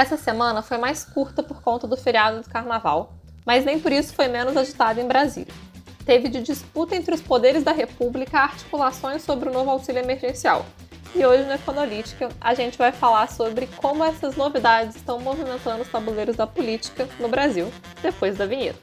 Essa semana foi mais curta por conta do feriado do carnaval, mas nem por isso foi menos agitada em Brasília. Teve de disputa entre os poderes da República articulações sobre o novo auxílio emergencial. E hoje no Econolítica a gente vai falar sobre como essas novidades estão movimentando os tabuleiros da política no Brasil, depois da vinheta.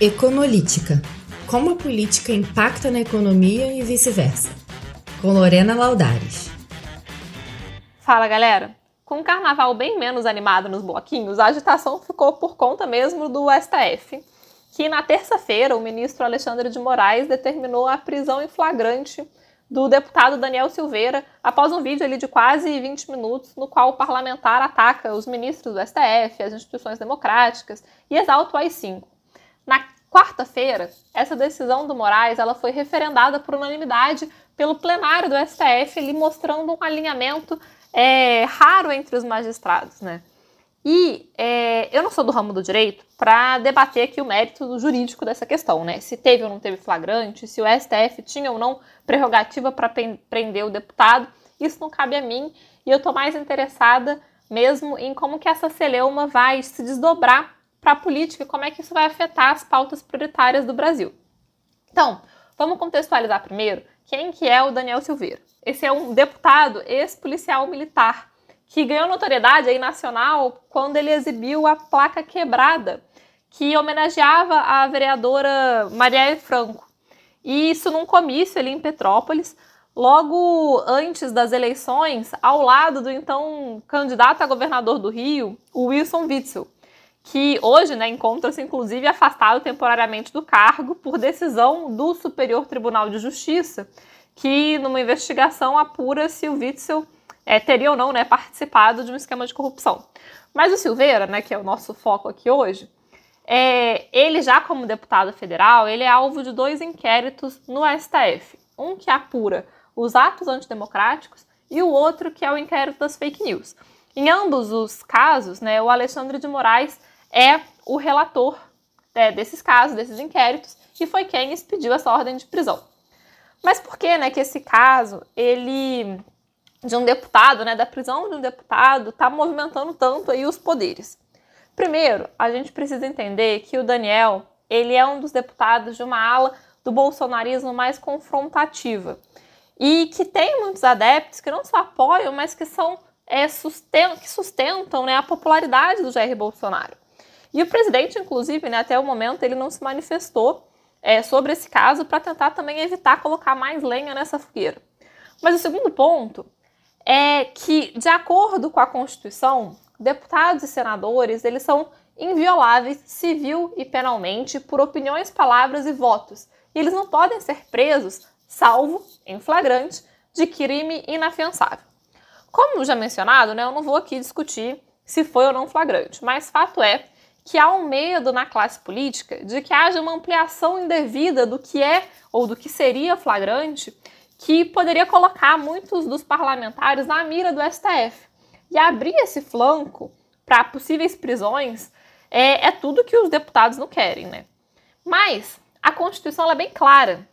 Econolítica como a política impacta na economia e vice-versa. Com Lorena Laudares. Fala galera! Com o carnaval bem menos animado nos bloquinhos, a agitação ficou por conta mesmo do STF, que na terça-feira o ministro Alexandre de Moraes determinou a prisão em flagrante do deputado Daniel Silveira após um vídeo ali de quase 20 minutos no qual o parlamentar ataca os ministros do STF, as instituições democráticas e exalta o AI-5. Na quarta-feira, essa decisão do Moraes ela foi referendada por unanimidade pelo plenário do STF, ali mostrando um alinhamento é, raro entre os magistrados, né? E é, eu não sou do ramo do direito para debater aqui o mérito jurídico dessa questão, né? Se teve ou não teve flagrante, se o STF tinha ou não prerrogativa para prender o deputado, isso não cabe a mim. E eu estou mais interessada mesmo em como que essa celeuma vai se desdobrar para a política e como é que isso vai afetar as pautas prioritárias do Brasil. Então, vamos contextualizar primeiro quem que é o Daniel Silveira. Esse é um deputado ex-policial militar que ganhou notoriedade aí nacional quando ele exibiu a placa quebrada que homenageava a vereadora Marielle Franco. E isso num comício ali em Petrópolis, logo antes das eleições, ao lado do então candidato a governador do Rio, Wilson Witzel que hoje né, encontra-se inclusive afastado temporariamente do cargo por decisão do Superior Tribunal de Justiça, que numa investigação apura se o Witzel é, teria ou não né, participado de um esquema de corrupção. Mas o Silveira, né, que é o nosso foco aqui hoje, é, ele já como deputado federal, ele é alvo de dois inquéritos no STF. Um que apura os atos antidemocráticos e o outro que é o inquérito das fake news. Em ambos os casos, né, o Alexandre de Moraes é o relator é, desses casos, desses inquéritos, e foi quem expediu essa ordem de prisão. Mas por que, né, que esse caso, ele de um deputado, né, da prisão de um deputado, está movimentando tanto aí os poderes? Primeiro, a gente precisa entender que o Daniel, ele é um dos deputados de uma ala do bolsonarismo mais confrontativa e que tem muitos adeptos que não só apoiam, mas que são é, sustentam, que sustentam né, a popularidade do Jair Bolsonaro. E o presidente, inclusive, né, até o momento, ele não se manifestou é, sobre esse caso para tentar também evitar colocar mais lenha nessa fogueira. Mas o segundo ponto é que, de acordo com a Constituição, deputados e senadores eles são invioláveis civil e penalmente por opiniões, palavras e votos. E eles não podem ser presos, salvo em flagrante, de crime inafiançável. Como já mencionado, né, eu não vou aqui discutir se foi ou não flagrante, mas fato é que há um medo na classe política de que haja uma ampliação indevida do que é ou do que seria flagrante, que poderia colocar muitos dos parlamentares na mira do STF. E abrir esse flanco para possíveis prisões é, é, tudo que os deputados não querem, né? Mas a Constituição é bem clara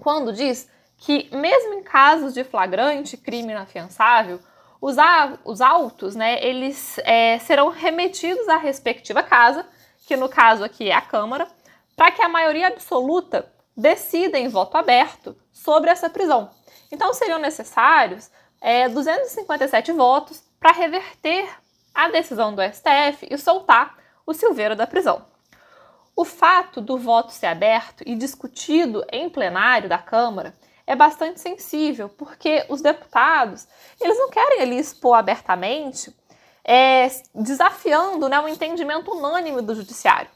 quando diz que, mesmo em casos de flagrante crime inafiançável, os, os autos, né, eles é, serão remetidos à respectiva casa, que no caso aqui é a Câmara, para que a maioria absoluta decida em voto aberto sobre essa prisão. Então seriam necessários é, 257 votos para reverter a decisão do STF e soltar o Silveira da prisão. O fato do voto ser aberto e discutido em plenário da Câmara é bastante sensível, porque os deputados eles não querem ali expor abertamente, é, desafiando né, o entendimento unânime do judiciário.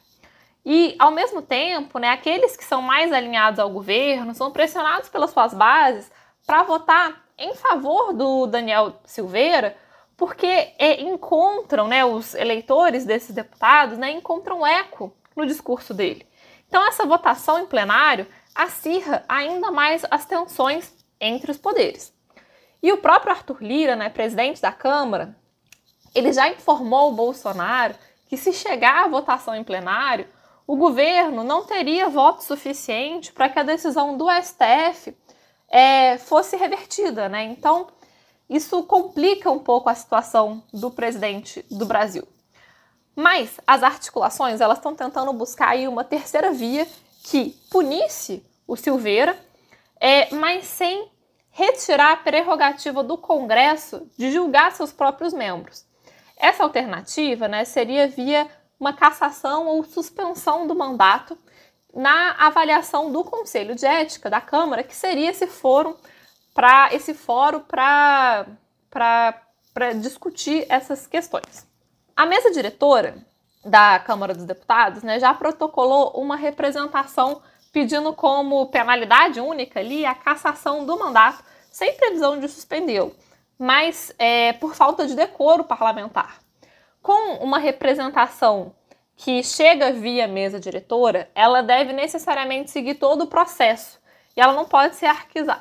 E, ao mesmo tempo, né, aqueles que são mais alinhados ao governo são pressionados pelas suas bases para votar em favor do Daniel Silveira, porque é, encontram, né, os eleitores desses deputados, né, encontram eco no discurso dele. Então, essa votação em plenário acirra ainda mais as tensões entre os poderes. E o próprio Arthur Lira, né, presidente da Câmara, ele já informou o Bolsonaro que se chegar à votação em plenário, o governo não teria voto suficiente para que a decisão do STF é, fosse revertida. Né? Então, isso complica um pouco a situação do presidente do Brasil. Mas as articulações elas estão tentando buscar aí uma terceira via que punisse o Silveira, é, mas sem retirar a prerrogativa do Congresso de julgar seus próprios membros. Essa alternativa né, seria via uma cassação ou suspensão do mandato na avaliação do Conselho de Ética da Câmara, que seria esse fórum para esse fórum para discutir essas questões. A mesa diretora da Câmara dos Deputados né, já protocolou uma representação pedindo como penalidade única ali a cassação do mandato sem previsão de suspendê-lo, mas é, por falta de decoro parlamentar. Com uma representação que chega via mesa diretora, ela deve necessariamente seguir todo o processo e ela não pode ser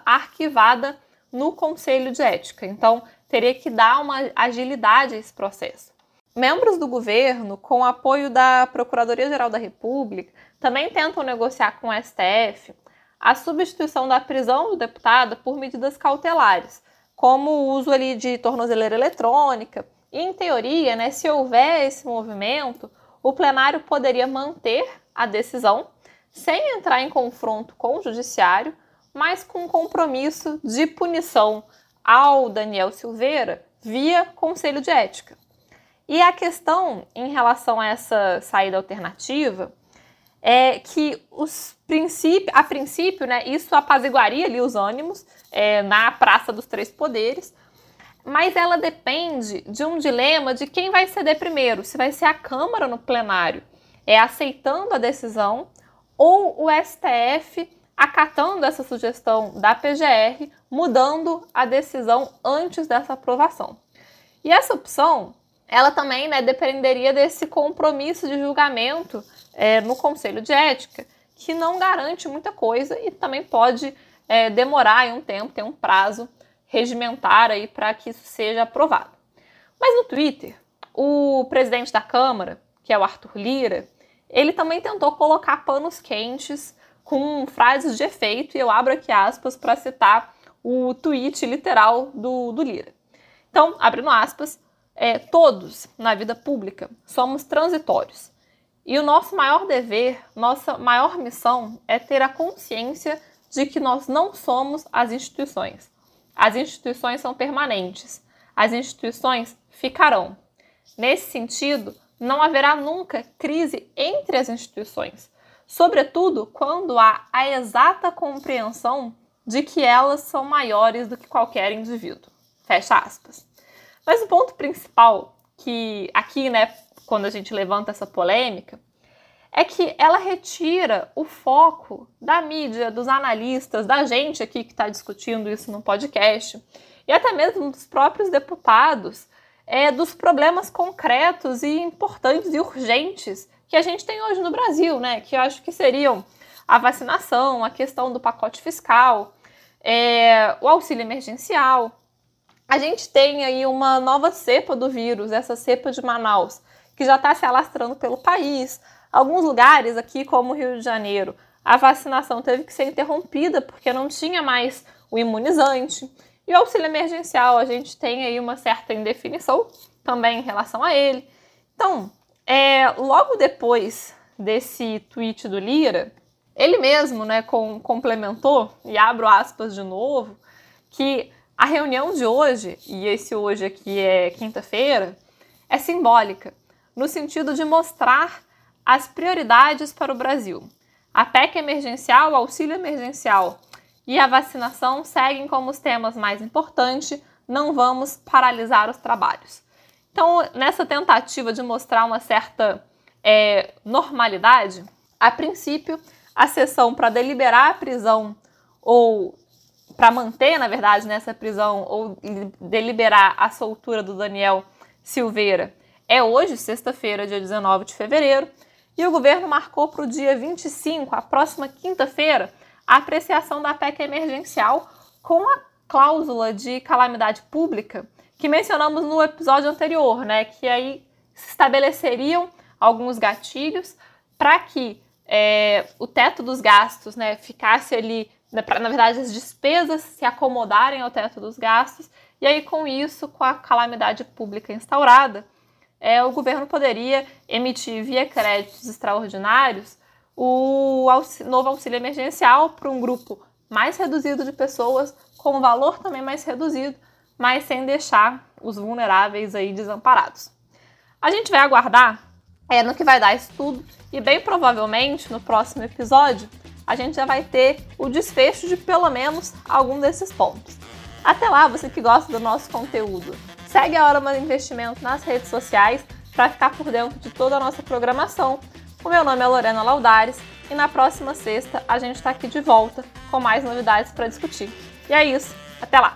arquivada no Conselho de Ética. Então, teria que dar uma agilidade a esse processo. Membros do governo, com apoio da Procuradoria-Geral da República, também tentam negociar com o STF a substituição da prisão do deputado por medidas cautelares, como o uso ali de tornozeleira eletrônica. E, em teoria, né, se houver esse movimento, o plenário poderia manter a decisão sem entrar em confronto com o judiciário, mas com compromisso de punição ao Daniel Silveira via Conselho de Ética. E a questão em relação a essa saída alternativa é que os princípio, a princípio, né, isso apaziguaria ali os ânimos é, na Praça dos Três Poderes, mas ela depende de um dilema de quem vai ceder primeiro, se vai ser a Câmara no plenário, é aceitando a decisão, ou o STF acatando essa sugestão da PGR, mudando a decisão antes dessa aprovação. E essa opção, ela também né, dependeria desse compromisso de julgamento é, no Conselho de Ética, que não garante muita coisa e também pode é, demorar um tempo, tem um prazo regimentar aí para que isso seja aprovado. Mas no Twitter, o presidente da Câmara, que é o Arthur Lira, ele também tentou colocar panos quentes com frases de efeito, e eu abro aqui aspas para citar o tweet literal do, do Lira. Então, abrindo aspas, é, todos na vida pública somos transitórios. E o nosso maior dever, nossa maior missão é ter a consciência de que nós não somos as instituições. As instituições são permanentes. As instituições ficarão. Nesse sentido, não haverá nunca crise entre as instituições, sobretudo quando há a exata compreensão de que elas são maiores do que qualquer indivíduo. Fecha aspas. Mas o ponto principal que aqui, né, quando a gente levanta essa polêmica, é que ela retira o foco da mídia, dos analistas, da gente aqui que está discutindo isso no podcast, e até mesmo dos próprios deputados, é, dos problemas concretos e importantes e urgentes que a gente tem hoje no Brasil, né? Que eu acho que seriam a vacinação, a questão do pacote fiscal, é, o auxílio emergencial. A gente tem aí uma nova cepa do vírus, essa cepa de Manaus, que já está se alastrando pelo país. Alguns lugares aqui, como o Rio de Janeiro, a vacinação teve que ser interrompida porque não tinha mais o imunizante. E o auxílio emergencial, a gente tem aí uma certa indefinição também em relação a ele. Então, é, logo depois desse tweet do Lira, ele mesmo né, com, complementou, e abro aspas de novo, que a reunião de hoje, e esse hoje aqui é quinta-feira, é simbólica no sentido de mostrar as prioridades para o Brasil. A PEC emergencial, o auxílio emergencial e a vacinação seguem como os temas mais importantes, não vamos paralisar os trabalhos. Então, nessa tentativa de mostrar uma certa é, normalidade, a princípio, a sessão para deliberar a prisão ou para manter, na verdade, nessa prisão ou deliberar a soltura do Daniel Silveira é hoje, sexta-feira, dia 19 de fevereiro, e o governo marcou para o dia 25, a próxima quinta-feira, a apreciação da PEC emergencial com a cláusula de calamidade pública que mencionamos no episódio anterior, né? Que aí se estabeleceriam alguns gatilhos para que é, o teto dos gastos né, ficasse ali, né, pra, na verdade, as despesas se acomodarem ao teto dos gastos E aí, com isso, com a calamidade pública instaurada, é, o governo poderia emitir via créditos extraordinários o novo auxílio emergencial para um grupo mais reduzido de pessoas, com um valor também mais reduzido, mas sem deixar os vulneráveis aí desamparados. A gente vai aguardar é, no que vai dar isso tudo e bem provavelmente no próximo episódio a gente já vai ter o desfecho de pelo menos algum desses pontos. Até lá, você que gosta do nosso conteúdo, segue a Hora Mais Investimento nas redes sociais para ficar por dentro de toda a nossa programação. O meu nome é Lorena Laudares e na próxima sexta a gente está aqui de volta com mais novidades para discutir. E é isso, até lá!